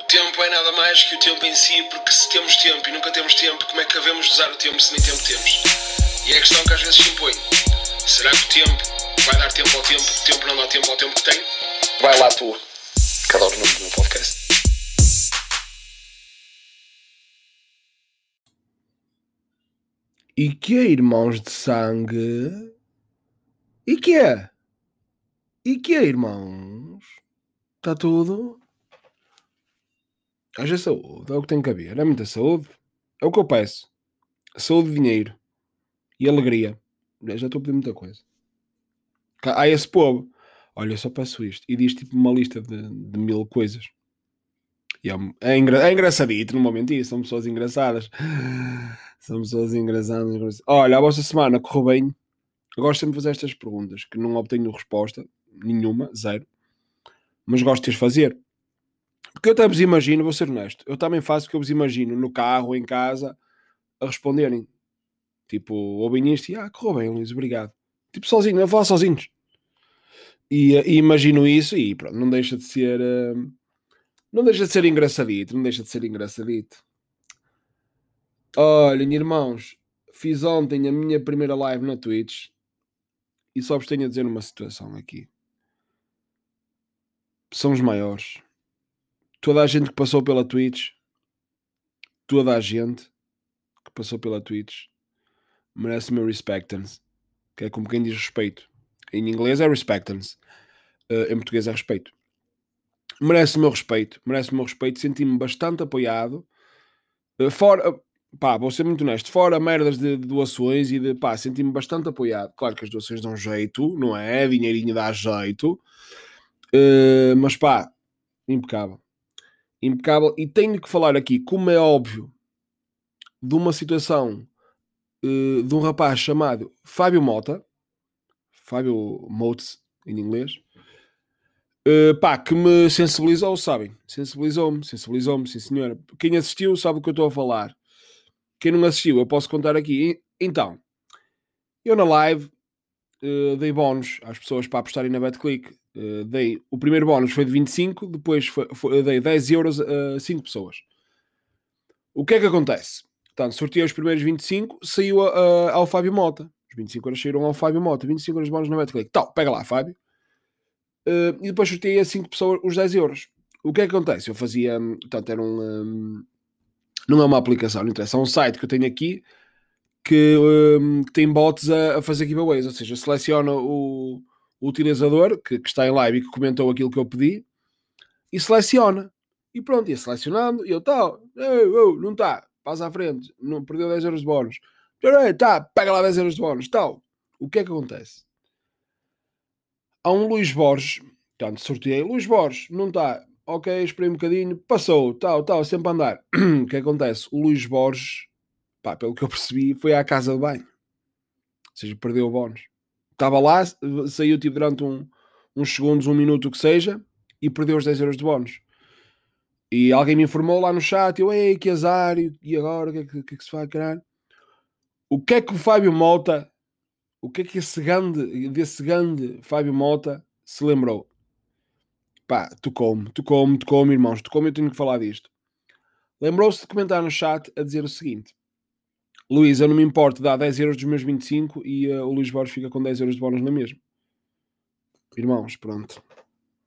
O tempo é nada mais que o tempo em si, porque se temos tempo e nunca temos tempo, como é que devemos usar o tempo se nem tempo temos? E é a questão que às vezes se impõe. Será que o tempo vai dar tempo ao tempo, o tempo não dá tempo ao tempo que tem? Vai lá tu, que adoro o nome do meu podcast. E que é, irmãos de sangue? E que é? E que é, irmãos? Está tudo? Haja saúde, é o que tem que haver. É muita saúde. É o que eu peço. Saúde, dinheiro e alegria. Já estou a pedir muita coisa. Há esse povo. Olha, eu só peço isto. E diz tipo uma lista de, de mil coisas. E é, é, engra, é engraçadito, mentir. São pessoas engraçadas. São pessoas engraçadas. Olha, a vossa semana correu bem. Eu gosto sempre de fazer estas perguntas que não obtenho resposta nenhuma, zero. Mas gosto de as fazer. Porque eu até vos imagino, vou ser honesto, eu também faço que eu vos imagino no carro, em casa, a responderem. Tipo, ouvem isto e ah, correu bem, Luís, obrigado. Tipo, sozinho, a falar sozinhos. E, e, imagino isso e pronto, não deixa de ser. Uh, não deixa de ser engraçadito, não deixa de ser engraçadito. Olhem, irmãos, fiz ontem a minha primeira live na Twitch e só vos tenho a dizer uma situação aqui. Somos maiores. Toda a gente que passou pela Twitch, toda a gente que passou pela Twitch merece meu respectance, que é como quem diz respeito. Em inglês é respectance, uh, em português é respeito. Merece o meu respeito, merece o meu respeito. Senti-me bastante apoiado. Uh, fora, pá, vou ser muito honesto, fora merdas de, de doações e de pá, senti-me bastante apoiado. Claro que as doações dão jeito, não é? Dinheirinho dá jeito, uh, mas pá, impecável. Impecável. E tenho que falar aqui, como é óbvio, de uma situação uh, de um rapaz chamado Fábio Mota, Fábio Motes em inglês, uh, pá, que me sensibilizou, sabem? Sensibilizou-me, sensibilizou-me, sim senhora. Quem assistiu sabe o que eu estou a falar. Quem não assistiu, eu posso contar aqui. Então, eu na live uh, dei bónus às pessoas para apostarem na BetClick. Uh, dei, o primeiro bónus foi de 25, depois foi, foi, dei 10 euros a 5 pessoas. O que é que acontece? Portanto, sorteei os primeiros 25, saiu a, a, ao Fábio Mota. Os 25 euros saíram ao Fábio Mota. 25 euros de bónus na BetClick. Tal, pega lá, Fábio. Uh, e depois sorteei a 5 pessoas os 10 euros. O que é que acontece? Eu fazia, portanto, era um, um não é uma aplicação, não interessa. É um site que eu tenho aqui que, um, que tem bots a, a, fazer giveaways, ou seja, seleciona o, o utilizador que, que, está em live e que comentou aquilo que eu pedi e seleciona. E pronto, ia selecionando e eu tal, não está, passa à frente, não perdeu 10 euros de bónus. Tá, pega lá 10 euros de bónus, tal. O que é que acontece? Há um Luís Borges, portanto, sorteei Luís Borges, não está, ok, esperei um bocadinho, passou, tal, tal, sempre a andar. o que acontece? O Luís Borges, pá, pelo que eu percebi, foi à casa de banho. Ou seja, perdeu o bónus. Estava lá, saiu tipo durante um, uns segundos, um minuto, o que seja, e perdeu os 10 euros de bónus. E alguém me informou lá no chat, eu, ei, que azar, e agora, o que, é que, que, é que se faz, caralho? O que é que o Fábio Mota, o que é que esse grande, desse grande Fábio Mota se lembrou? Pá, tocou-me, tocou-me, tocou-me, irmãos, tocou-me, eu tenho que falar disto. Lembrou-se de comentar no chat a dizer o seguinte: Luís, eu não me importo dar 10 euros dos meus 25 e uh, o Luís Borges fica com 10 euros de bónus na mesma. Irmãos, pronto.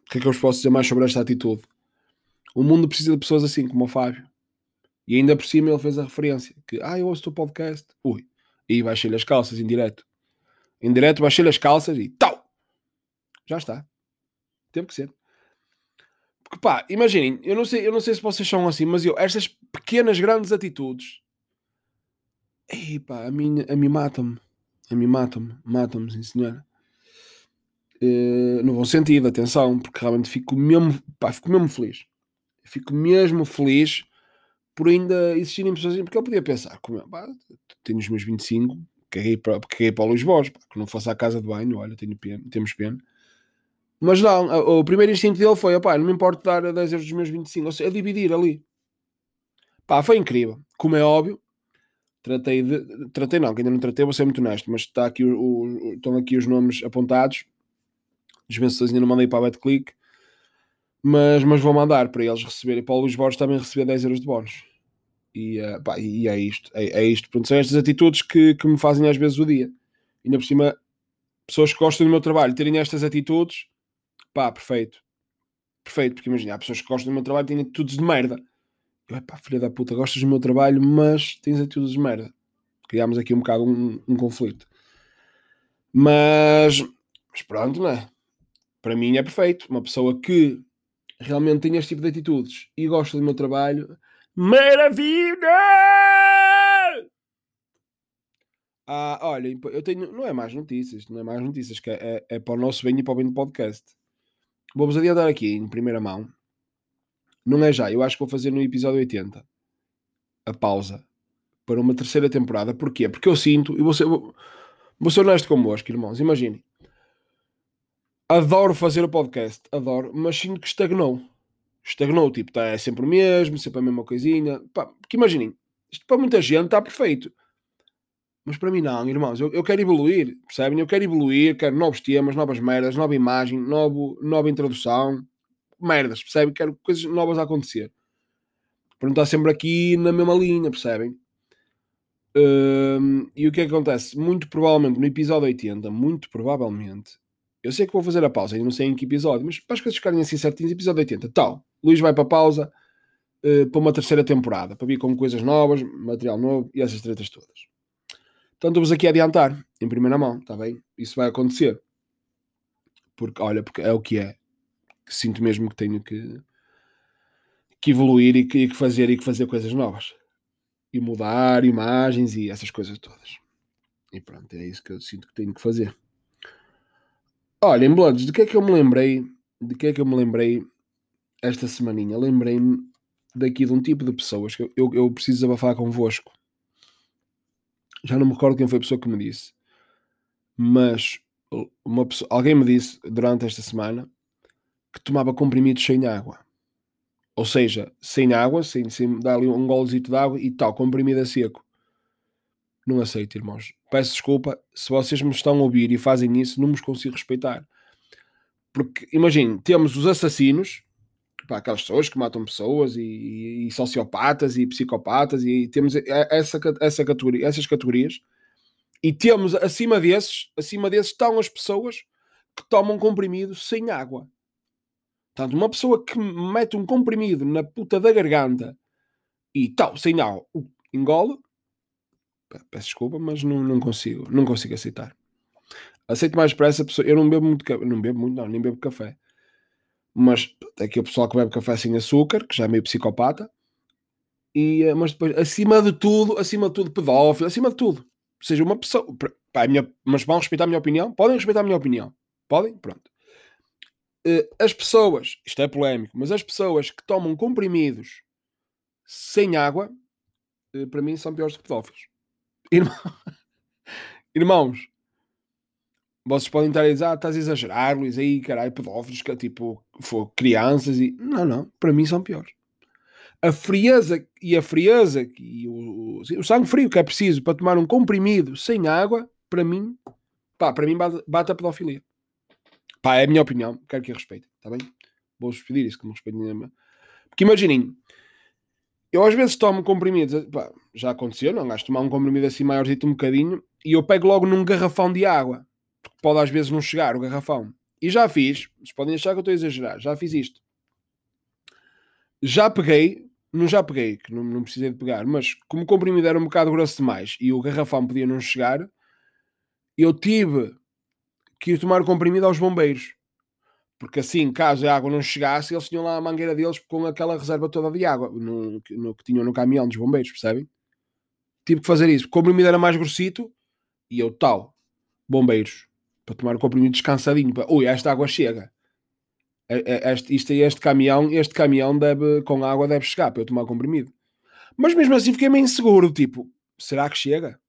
O que é que eu vos posso dizer mais sobre esta atitude? O mundo precisa de pessoas assim como o Fábio. E ainda por cima ele fez a referência que, ah, eu ouço o teu podcast. Ui, e baixei-lhe as calças em direto. Em direto baixei-lhe as calças e tal. Já está. Teve que ser. Porque pá, imaginem, eu não sei, eu não sei se vocês são assim, mas eu, estas pequenas, grandes atitudes, ei pá, a mim, a mim matam-me. A mim matam-me, matam-me, sim senhora. Uh, no bom sentido, atenção, porque realmente fico mesmo, pá, fico mesmo feliz. Fico mesmo feliz por ainda existirem pessoas assim, porque eu podia pensar, como, pá, tenho os meus 25, caguei para, caguei para o Borges, pá, que não fosse à casa de banho, olha, tenho pena, temos pena. Mas não, o primeiro instinto dele foi: opá, não me importa dar 10 euros dos meus 25, ou seja, a dividir ali. Pá, foi incrível. Como é óbvio, tratei de. Tratei não, que ainda não tratei, vou ser muito honesto, mas está aqui o, o, estão aqui os nomes apontados. Os vencedores ainda não mandei para a BetClick. Mas, mas vou mandar para eles receberem. Para o Luís Borges também receber 10 euros de bónus. E, uh, pá, e é isto. É, é isto. Pronto, são estas atitudes que, que me fazem às vezes o dia. E ainda por cima, pessoas que gostam do meu trabalho terem estas atitudes, pá, perfeito. Perfeito, porque imagina, há pessoas que gostam do meu trabalho e têm atitudes de merda. Eu, pá, filha da puta, gostas do meu trabalho, mas tens atitudes de merda. Criámos aqui um bocado um, um conflito. Mas, mas pronto, não é? Para mim é perfeito. Uma pessoa que realmente tem este tipo de atitudes e gosta do meu trabalho, maravilha! Ah, olha, eu tenho, não é mais notícias, não é mais notícias, que é, é, é para o nosso bem e para o bem do podcast. Vou-vos adiantar aqui em primeira mão. Não é já, eu acho que vou fazer no episódio 80 a pausa para uma terceira temporada. Porquê? Porque eu sinto, e vou ser, vou, vou ser honesto convosco, irmãos, imaginem. Adoro fazer o podcast, adoro, mas sinto que estagnou. Estagnou, tipo, tá, é sempre o mesmo, sempre a mesma coisinha. Pá, porque imaginem, isto para muita gente está perfeito. Mas para mim não, irmãos, eu, eu quero evoluir, percebem? Eu quero evoluir, quero novos temas, novas merdas, nova imagem, novo, nova introdução, merdas, percebem? Quero coisas novas a acontecer. Para não estar sempre aqui na mesma linha, percebem? Um, e o que é que acontece? Muito provavelmente no episódio 80, muito provavelmente, eu sei que vou fazer a pausa, ainda não sei em que episódio, mas para as coisas ficarem assim certinhas, episódio 80, tal, Luís vai para a pausa uh, para uma terceira temporada, para vir com coisas novas, material novo e essas tretas todas. Então estou-vos aqui a adiantar, em primeira mão, está bem? Isso vai acontecer. Porque, olha, porque é o que é. Sinto mesmo que tenho que, que evoluir e que, que fazer e que fazer coisas novas. E mudar imagens e essas coisas todas. E pronto, é isso que eu sinto que tenho que fazer. Olha, em Bloods, de que é que eu me lembrei? De que é que eu me lembrei esta semaninha? Lembrei-me daqui de um tipo de pessoas que eu, eu, eu preciso abafar convosco já não me recordo quem foi a pessoa que me disse, mas uma pessoa, alguém me disse durante esta semana que tomava comprimidos sem água. Ou seja, sem água, sem, sem dar ali um golezito de água e tal, comprimido a seco. Não aceito, irmãos. Peço desculpa se vocês me estão a ouvir e fazem isso, não vos consigo respeitar. Porque, imagine, temos os assassinos, pá, aquelas pessoas que matam pessoas e, e, sociopatas e psicopatas e temos essa, essa categoria, essas categorias e temos acima desses, acima desses estão as pessoas que tomam comprimido sem água. Portanto, uma pessoa que mete um comprimido na puta da garganta e tal, sem água, engole, peço desculpa, mas não, não consigo, não consigo aceitar. Aceito mais para essa pessoa. Eu não bebo muito, não bebo muito, não, nem bebo café mas é aqui o pessoal que bebe café sem açúcar, que já é meio psicopata, e, eh, mas depois, acima de tudo, acima de tudo, pedófilo, acima de tudo. Ou seja, uma pessoa. Pá, minha, mas vão respeitar a minha opinião? Podem respeitar a minha opinião? Podem? Pronto. Uh, as pessoas, isto é polémico, mas as pessoas que tomam comprimidos sem água, uh, para mim são piores que pedófilos. Irmão, irmãos, vocês podem estar a dizer, ah, estás a exagerar, Luís, aí, caralho, pedófilos, que, tipo, for, crianças e... Não, não, para mim são piores. A frieza e a frieza e o, o, sangue frio que é preciso para tomar um comprimido sem água, para mim, pá, para mim bate, bate a pedofilia. Pá, é a minha opinião, quero que a respeitem, está bem? Vou-vos pedir isso, que me respeitem. Porque imaginem, eu às vezes tomo comprimidos, pá, já aconteceu, não gasto tomar um comprimido assim maiorzito um bocadinho, e eu pego logo num garrafão de água porque pode às vezes não chegar o garrafão. E já fiz, vocês podem achar que eu estou a exagerar, já fiz isto. Já peguei, não já peguei, que não, não precisei de pegar, mas como o comprimido era um bocado grosso demais e o garrafão podia não chegar, eu tive que ir tomar o comprimido aos bombeiros. Porque assim, caso a água não chegasse, eles tinham lá a mangueira deles com aquela reserva toda de água no, no que tinham no caminhão dos bombeiros, percebem? Tive que fazer isso. O comprimido era mais grossito e eu tal, bombeiros para tomar o comprimido descansadinho. Para, ui, esta água chega. Este, isto, este caminhão, este caminhão deve, com água deve chegar para eu tomar o comprimido. Mas mesmo assim fiquei meio inseguro, tipo, será que chega?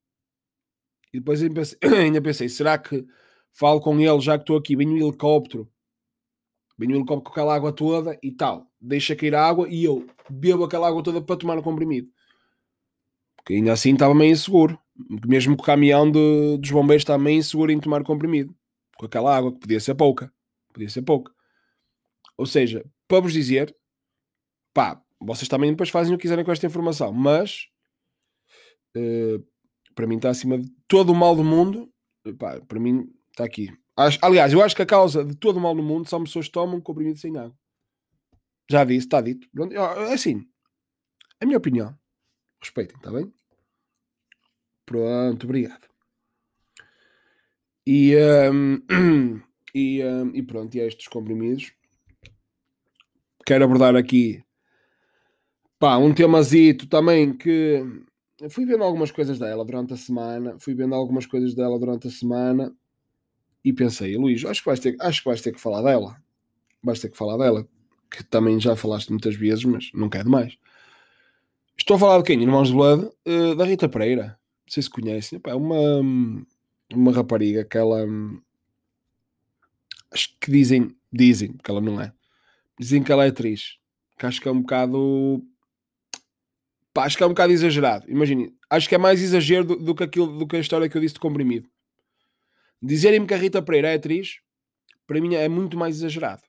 E depois ainda pensei será que falo com ele já que estou aqui, venho um helicóptero, venho um helicóptero com aquela água toda e tal, deixa cair a água e eu bebo aquela água toda para tomar o comprimido. Porque ainda assim estava meio inseguro mesmo que o caminhão de, dos bombeiros também inseguro em tomar comprimido com aquela água que podia ser pouca, podia ser pouca. Ou seja, para vos dizer, pá, vocês também depois fazem o que quiserem com esta informação, mas uh, para mim está acima de todo o mal do mundo. Pá, para mim está aqui. Aliás, eu acho que a causa de todo o mal no mundo são pessoas que tomam comprimido sem água. Já disse, está dito. Assim, a minha opinião. Respeitem, está bem? Pronto, obrigado. E, um, e, um, e pronto, e estes comprimidos. Quero abordar aqui pá, um temazito também que fui vendo algumas coisas dela durante a semana, fui vendo algumas coisas dela durante a semana e pensei, Luís, acho que vais ter, acho que vais ter que falar dela. Vais ter que falar dela, que também já falaste muitas vezes, mas não quer demais. Estou a falar de quem? Irmãos de Blood, uh, da Rita Pereira. Não sei se conhecem. É uma, uma rapariga que ela. Acho que dizem, dizem, porque ela não é. Dizem que ela é atriz. Que acho que é um bocado. Pá, acho que é um bocado exagerado. Imagine, acho que é mais exagero do, do, que aquilo, do que a história que eu disse de comprimido. Dizerem-me que a Rita Pereira é atriz, para mim é muito mais exagerado.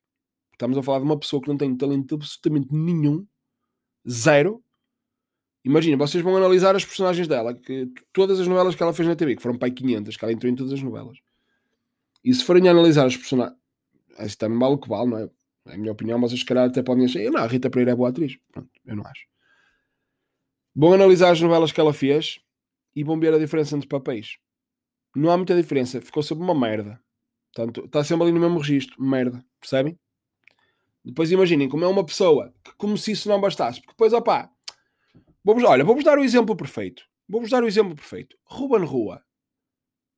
Estamos a falar de uma pessoa que não tem talento absolutamente nenhum, zero. Imagina, vocês vão analisar as personagens dela, que, todas as novelas que ela fez na TV, que foram pai 500, que ela entrou em todas as novelas. E se forem analisar as personagens, isso também vale o que vale, não é? É a minha opinião, mas se calhar até podem achar, não, a Rita Pereira é boa atriz. Pronto, eu não acho. Vão analisar as novelas que ela fez e vão ver a diferença entre papéis não há muita diferença. Ficou sempre uma merda. Portanto, está sempre ali no mesmo registro. Merda. Percebem? Depois imaginem como é uma pessoa que, como se isso não bastasse. Porque depois, opá, vamos, olha, vamos dar o exemplo perfeito. Vamos dar o exemplo perfeito. Ruben Rua.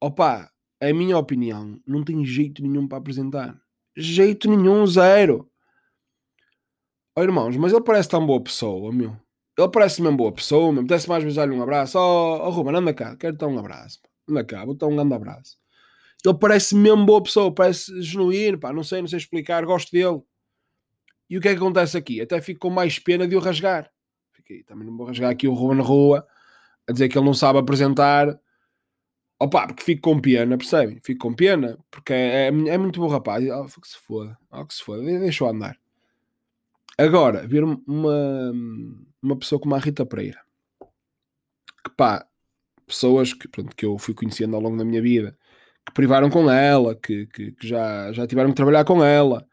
Opá, a minha opinião, não tem jeito nenhum para apresentar. Jeito nenhum, zero. Oh, irmãos, mas ele parece tão boa pessoa, meu. Ele parece mesmo boa pessoa, me apetece mais vezes dar-lhe um abraço. Oh, oh Ruben, anda cá, quero dar um abraço na cá, vou dar um grande abraço. Ele parece mesmo boa pessoa, parece genuíno, pá, não sei, não sei explicar, gosto dele. E o que é que acontece aqui? Até fico com mais pena de o rasgar. Fiquei, também não vou rasgar aqui o Ruben rua a dizer que ele não sabe apresentar. Opa, porque fico com pena, percebem? Fico com pena, porque é, é, é muito bom rapaz. Oh, que se foda, oh, que se foda, deixa-o andar. Agora, ver uma, uma pessoa como a Rita Pereira, que pá, pessoas que, que eu fui conhecendo ao longo da minha vida, que privaram com ela, que, que, que já, já tiveram que trabalhar com ela,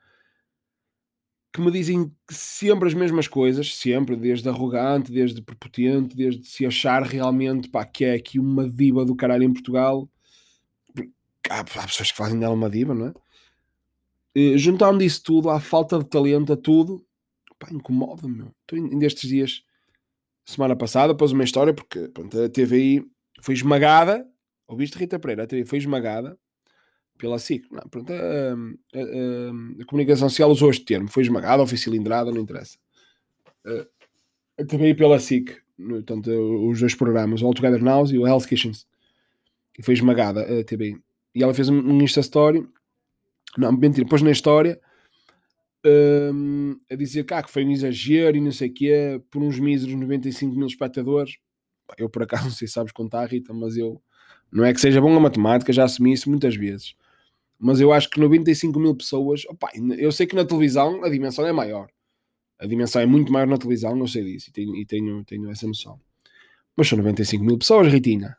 que me dizem sempre as mesmas coisas, sempre, desde arrogante, desde prepotente, desde se achar realmente pá, que é aqui uma diva do caralho em Portugal. Há, há pessoas que fazem dela uma diva, não é? E, juntando isso tudo, à falta de talento, a tudo, pá, incomoda-me. Estou em destes dias, semana passada, pôs uma história, porque pronto, a TVI foi esmagada, ouviste Rita Pereira, a TV foi esmagada pela SIC. Não, pronto, a, a, a, a, comunicação social usou este termo, foi esmagada ou foi cilindrada, não interessa. A TV pela SIC, portanto, os dois programas, o All Together Now e o Health Kitchens, que foi esmagada a TV. E ela fez um Insta Story, não, mentira, depois na história, um, a dizer cá que foi um exagero e não sei o quê, por uns míseros 95 mil espectadores eu por acaso não sei se sabes contar, Rita, mas eu não é que seja bom a matemática, já assumi isso muitas vezes. Mas eu acho que 95 mil pessoas, opa, eu sei que na televisão a dimensão é maior. A dimensão é muito maior na televisão, não sei disso, e tenho, e tenho, tenho essa noção. Mas são 95 mil pessoas, Ritinha.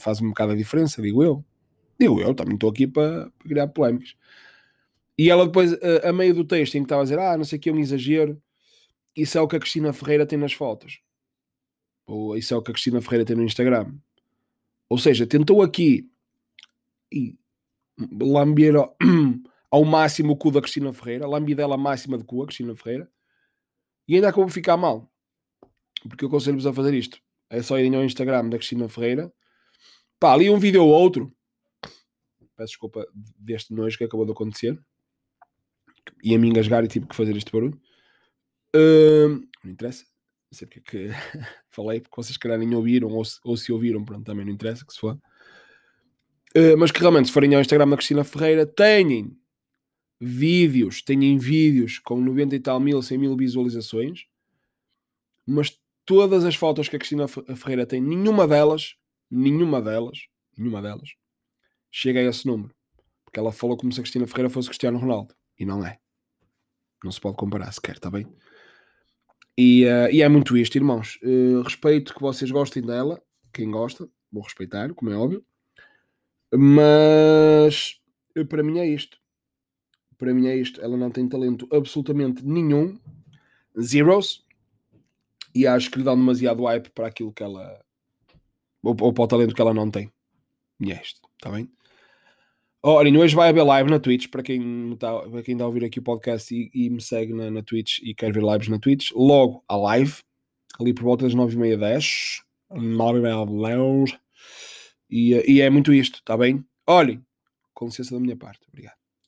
Faz um bocado a diferença, digo eu. Digo eu, também estou aqui para, criar polémicas. E ela depois, a, a meio do texto, em que estava a dizer, ah, não sei o que é um exagero, isso é o que a Cristina Ferreira tem nas fotos. Ou isso é o que a Cristina Ferreira tem no Instagram. Ou seja, tentou aqui e lamber ao, máximo o cu da Cristina Ferreira, lambidela máxima de cu a Cristina Ferreira, e ainda acabou de ficar mal. Porque eu aconselho-vos a fazer isto. É só irem ao Instagram da Cristina Ferreira. Pá, ali um vídeo ou outro. Peço desculpa deste nojo que acabou de acontecer. E a me engasgar e tive que fazer este barulho. Uh, não interessa. Não sei porque é que falei, porque vocês calhar nem ouviram, ou se, ou se ouviram, pronto, também não interessa que se for. Uh, mas que realmente, se forem ao Instagram da Cristina Ferreira, têm vídeos, têm vídeos com 90 e tal mil, 100 mil visualizações, mas todas as fotos que a Cristina Ferreira tem, nenhuma delas, nenhuma delas, nenhuma delas, chega a esse número. Porque ela falou como se a Cristina Ferreira fosse Cristiano Ronaldo. E não é. Não se pode comparar sequer, está bem? E, uh, e, é muito isto, irmãos. Uh, respeito que vocês gostem dela. Quem gosta, vou respeitar, como é óbvio. Mas para mim é isto. Para mim é isto. Ela não tem talento absolutamente nenhum. Zeros. E acho que lhe dão demasiado hype para aquilo que ela. Ou, ou para o talento que ela não tem. E é isto, está bem? Oh, hoje vai haver live na Twitch, para quem está, para quem está a ouvir aqui o podcast e, e me segue na, na, Twitch e quer ver lives na Twitch, logo a live, ali por volta das 9h30, 10, 9h30, 10, e, e é muito isto, está bem? Olhem, com licença da minha parte, obrigado.